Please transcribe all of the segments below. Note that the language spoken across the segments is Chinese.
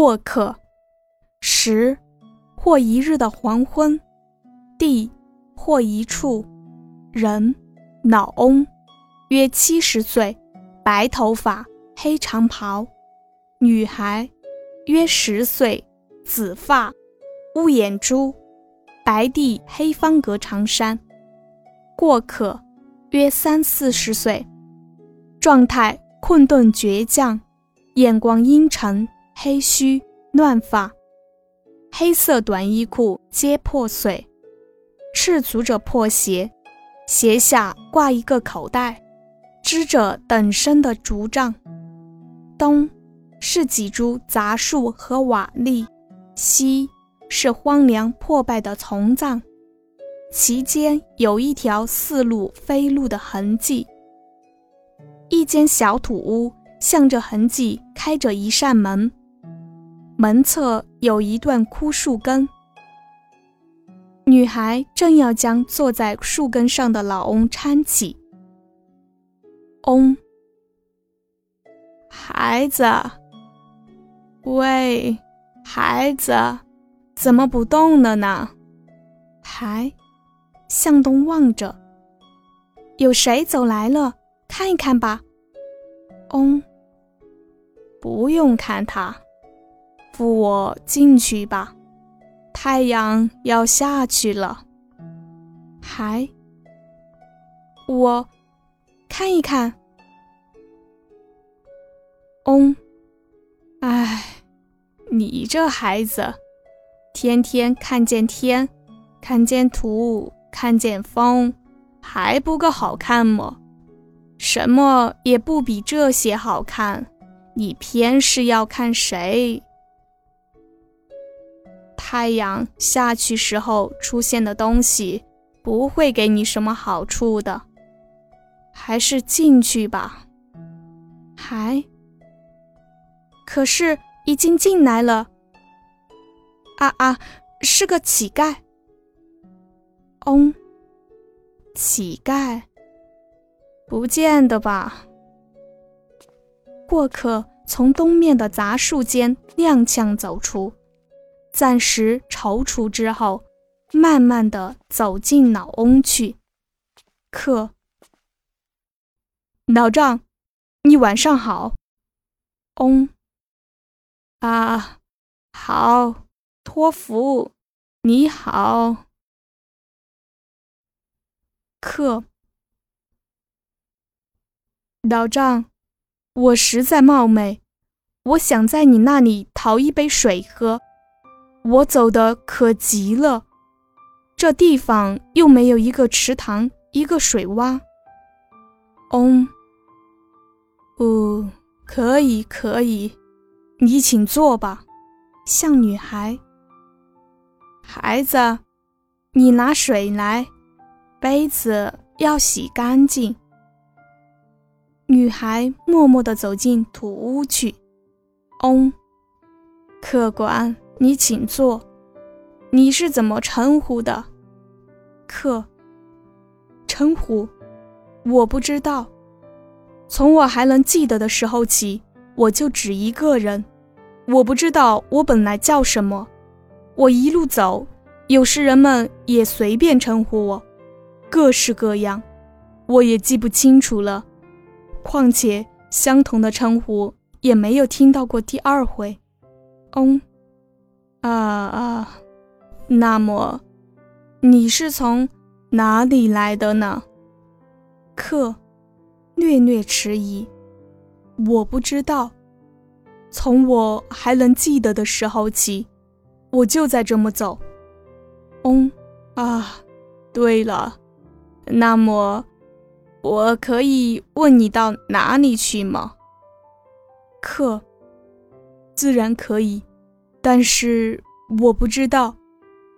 过客。时，或一日的黄昏。地，或一处。人，老翁，约七十岁，白头发，黑长袍。女孩，约十岁，紫发，乌眼珠，白地黑方格长衫。过客，约三四十岁，状态困顿倔强，眼光阴沉，黑须，乱发，黑色短衣裤皆破碎，赤足着破鞋，鞋下挂一个口袋，支着等身的竹杖。东。是几株杂树和瓦砾，西是荒凉破败的丛葬，其间有一条似路非路的痕迹。一间小土屋向着痕迹开着一扇门，门侧有一段枯树根。女孩正要将坐在树根上的老翁搀起，翁，孩子。喂，孩子，怎么不动了呢？还向东望着，有谁走来了？看一看吧。翁，不用看他，扶我进去吧。太阳要下去了。还，我看一看。嗡。唉，你这孩子，天天看见天，看见土，看见风，还不够好看吗？什么也不比这些好看，你偏是要看谁？太阳下去时候出现的东西，不会给你什么好处的，还是进去吧。还。可是已经进来了。啊啊，是个乞丐。嗡，乞丐？不见得吧。过客从东面的杂树间踉跄走出，暂时踌躇之后，慢慢的走进老翁去。客，老丈，你晚上好。翁。啊，好，托福，你好，客，老丈，我实在冒昧，我想在你那里讨一杯水喝，我走的可急了，这地方又没有一个池塘，一个水洼。哦，哦，可以，可以。你请坐吧，像女孩。孩子，你拿水来，杯子要洗干净。女孩默默地走进土屋去。嗡，客官，你请坐。你是怎么称呼的？客，称呼，我不知道。从我还能记得的时候起，我就只一个人。我不知道我本来叫什么，我一路走，有时人们也随便称呼我，各式各样，我也记不清楚了。况且相同的称呼也没有听到过第二回。嗯，啊啊，那么你是从哪里来的呢？客，略略迟疑，我不知道。从我还能记得的时候起，我就在这么走。嗯，啊，对了，那么我可以问你到哪里去吗？客，自然可以，但是我不知道。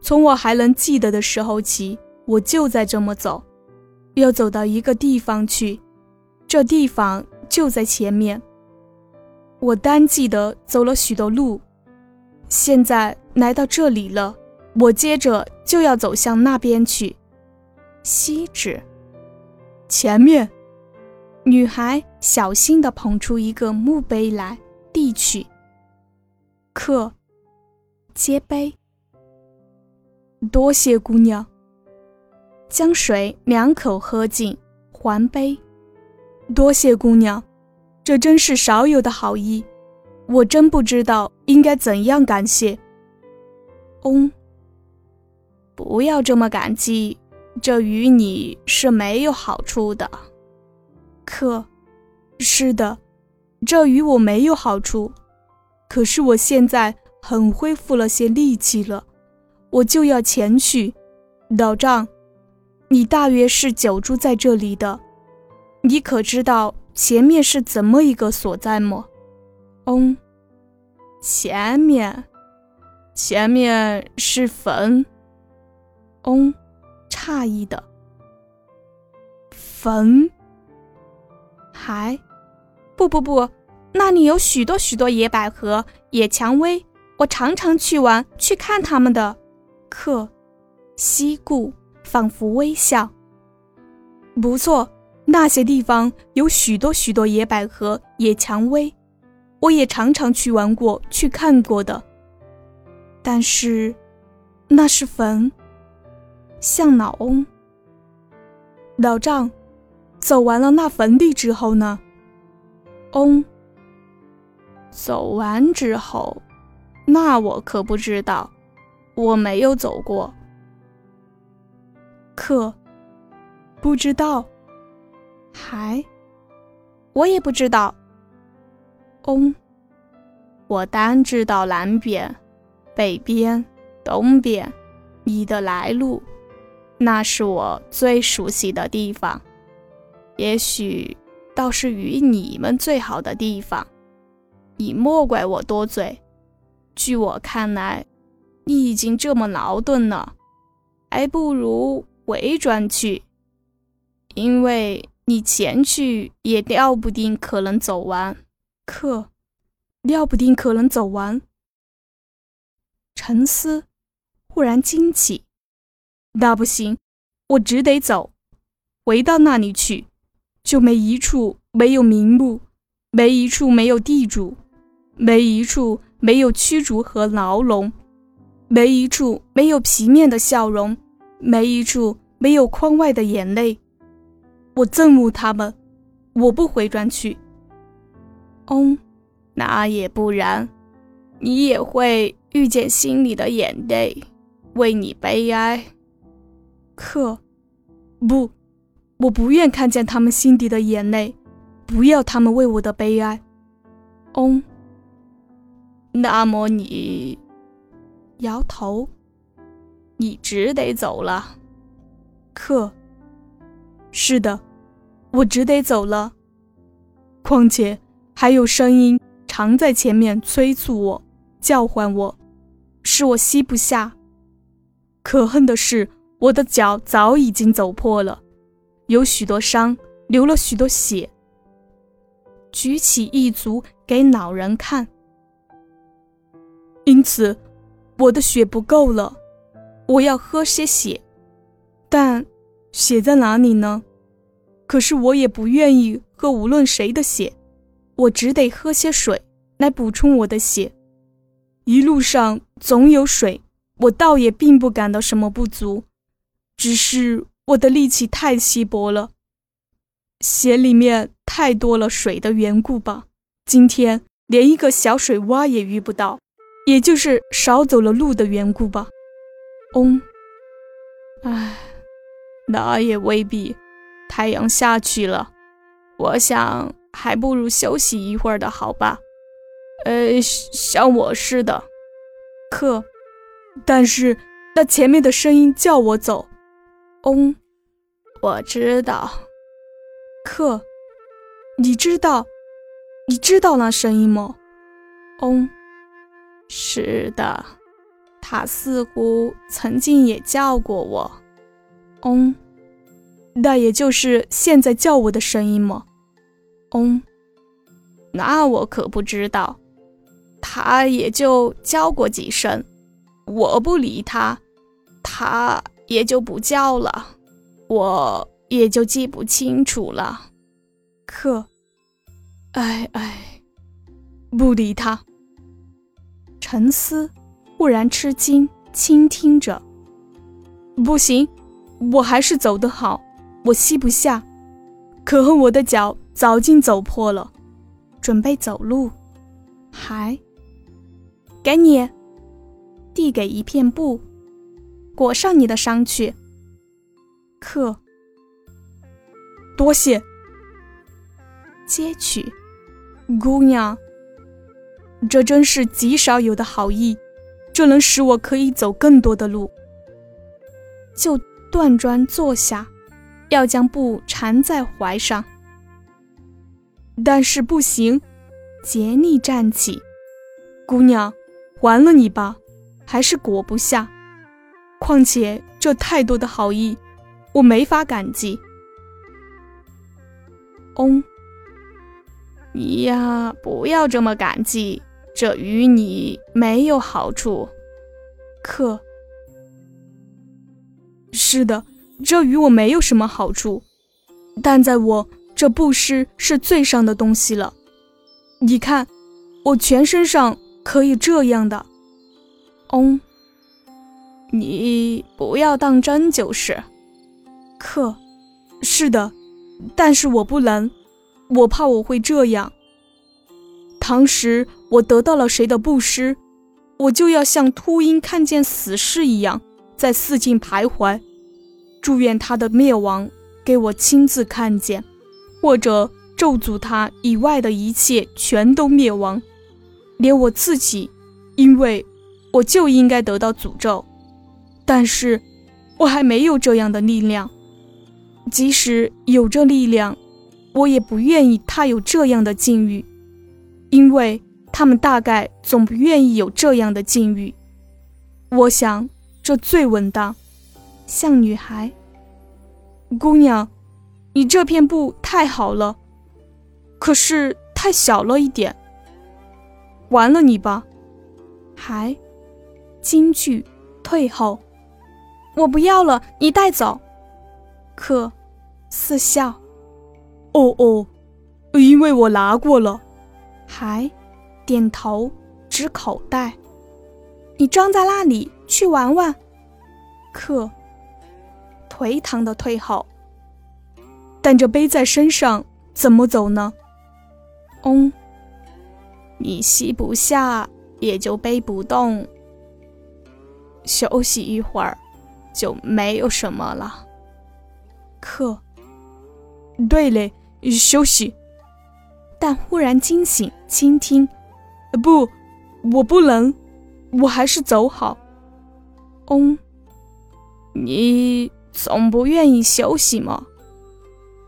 从我还能记得的时候起，我就在这么走，要走到一个地方去，这地方就在前面。我单记得走了许多路，现在来到这里了。我接着就要走向那边去。锡纸，前面。女孩小心地捧出一个墓碑来，递去。可。客，接杯。多谢姑娘。将水两口喝尽，还杯。多谢姑娘，这真是少有的好意，我真不知道应该怎样感谢。嗡，不要这么感激，这与你是没有好处的。可，是的，这与我没有好处。可是我现在很恢复了些力气了，我就要前去。老丈，你大约是久住在这里的，你可知道前面是怎么一个所在么？嗯，前面，前面是坟。嗯，诧异的，坟？还？不不不。那里有许多许多野百合、野蔷薇，我常常去玩，去看他们的。客，西顾仿佛微笑。不错，那些地方有许多许多野百合、野蔷薇，我也常常去玩过，去看过的。但是，那是坟。向老翁，老丈，走完了那坟地之后呢？翁。走完之后，那我可不知道，我没有走过。可不知道，还我也不知道。嗡，我单知道南边、北边、东边，你的来路，那是我最熟悉的地方，也许倒是与你们最好的地方。你莫怪我多嘴，据我看来，你已经这么劳顿了，还不如回转去，因为你前去也料不定可能走完。可，料不定可能走完。沉思，忽然惊起，那不行，我只得走，回到那里去，就没一处没有名目，没一处没有地主。没一处没有驱逐和牢笼，没一处没有皮面的笑容，没一处没有眶外的眼泪。我憎恶他们，我不回转去。哦，那也不然，你也会遇见心里的眼泪，为你悲哀。可，不，我不愿看见他们心底的眼泪，不要他们为我的悲哀。哦。那么你摇头，你只得走了。可，是的，我只得走了。况且还有声音常在前面催促我，叫唤我，使我吸不下。可恨的是，我的脚早已经走破了，有许多伤，流了许多血。举起一足给老人看。因此，我的血不够了，我要喝些血，但血在哪里呢？可是我也不愿意喝无论谁的血，我只得喝些水来补充我的血。一路上总有水，我倒也并不感到什么不足，只是我的力气太稀薄了，血里面太多了水的缘故吧。今天连一个小水洼也遇不到。也就是少走了路的缘故吧。嗡，唉，那也未必。太阳下去了，我想还不如休息一会儿的好吧。呃，像我似的。可，但是那前面的声音叫我走。嗡，我知道。可，你知道？你知道那声音吗？嗡。是的，他似乎曾经也叫过我。嗯，那也就是现在叫我的声音吗？嗯，那我可不知道。他也就叫过几声，我不理他，他也就不叫了，我也就记不清楚了。可，哎哎，不理他。沉思，忽然吃惊，倾听着。不行，我还是走得好，我吸不下。可恨我的脚早经走破了，准备走路，还给你递给一片布，裹上你的伤去。克，多谢。接取，姑娘，这真是极少有的好意，这能使我可以走更多的路。就断砖坐下，要将布缠在怀上，但是不行。杰尼站起，姑娘，还了你吧，还是裹不下。况且这太多的好意，我没法感激。嗡，你呀，不要这么感激，这与你没有好处。可。是的，这与我没有什么好处，但在我这布施是最上的东西了。你看，我全身上可以这样的。嗯，你不要当真就是。克，是的，但是我不能，我怕我会这样。唐时我得到了谁的布施，我就要像秃鹰看见死尸一样。在四境徘徊，祝愿他的灭亡给我亲自看见，或者咒诅他以外的一切全都灭亡，连我自己，因为我就应该得到诅咒。但是，我还没有这样的力量。即使有这力量，我也不愿意他有这样的境遇，因为他们大概总不愿意有这样的境遇。我想。这最稳当，像女孩。姑娘，你这片布太好了，可是太小了一点。完了你吧，还，京剧退后，我不要了，你带走。可，似笑。哦哦，因为我拿过了。还，点头，指口袋。你装在那里。去玩玩，可颓唐的退后，但这背在身上怎么走呢？嗡，你吸不下，也就背不动。休息一会儿，就没有什么了。可，对嘞，休息。但忽然惊醒，倾听，不，我不能，我还是走好。嗯，你总不愿意休息吗？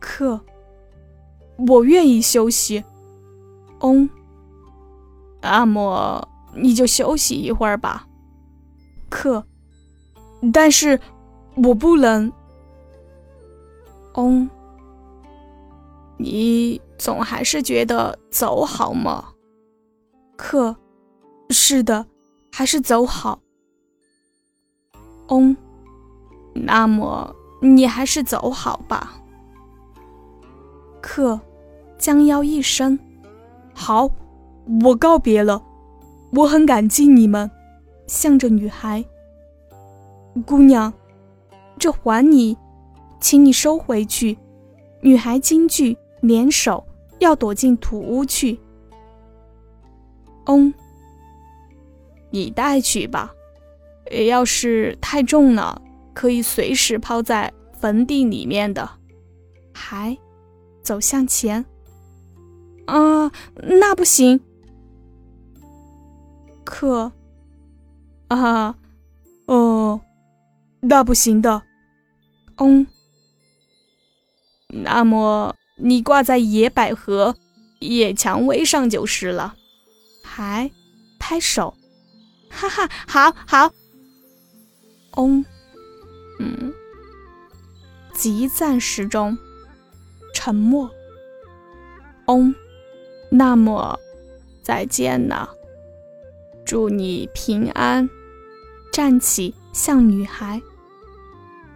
克，我愿意休息。嗯，那么你就休息一会儿吧。克，但是我不能。嗯，你总还是觉得走好吗？克，是的，还是走好。嗯，那么你还是走好吧。克，将腰一伸，好，我告别了。我很感激你们，向着女孩。姑娘，这还你，请你收回去。女孩惊惧，联手要躲进土屋去。嗯，你带去吧。要是太重了，可以随时抛在坟地里面的。还走向前。啊，那不行。可，啊，哦，那不行的。嗯，那么你挂在野百合、野蔷薇上就是了。还拍手，哈哈，好好。嗡，嗯，极暂时中，沉默。嗡，那么再见了，祝你平安。站起，向女孩，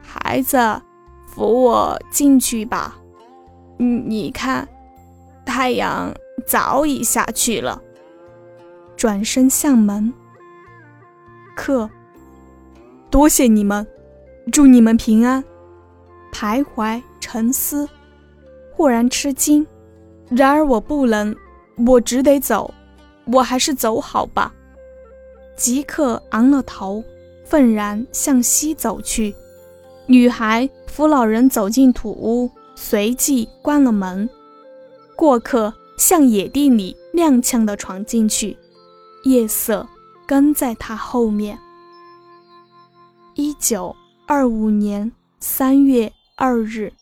孩子，扶我进去吧。你你看，太阳早已下去了。转身向门。客。多谢你们，祝你们平安。徘徊沉思，忽然吃惊。然而我不能，我只得走。我还是走好吧。即刻昂了头，愤然向西走去。女孩扶老人走进土屋，随即关了门。过客向野地里踉跄地闯进去，夜色跟在他后面。一九二五年三月二日。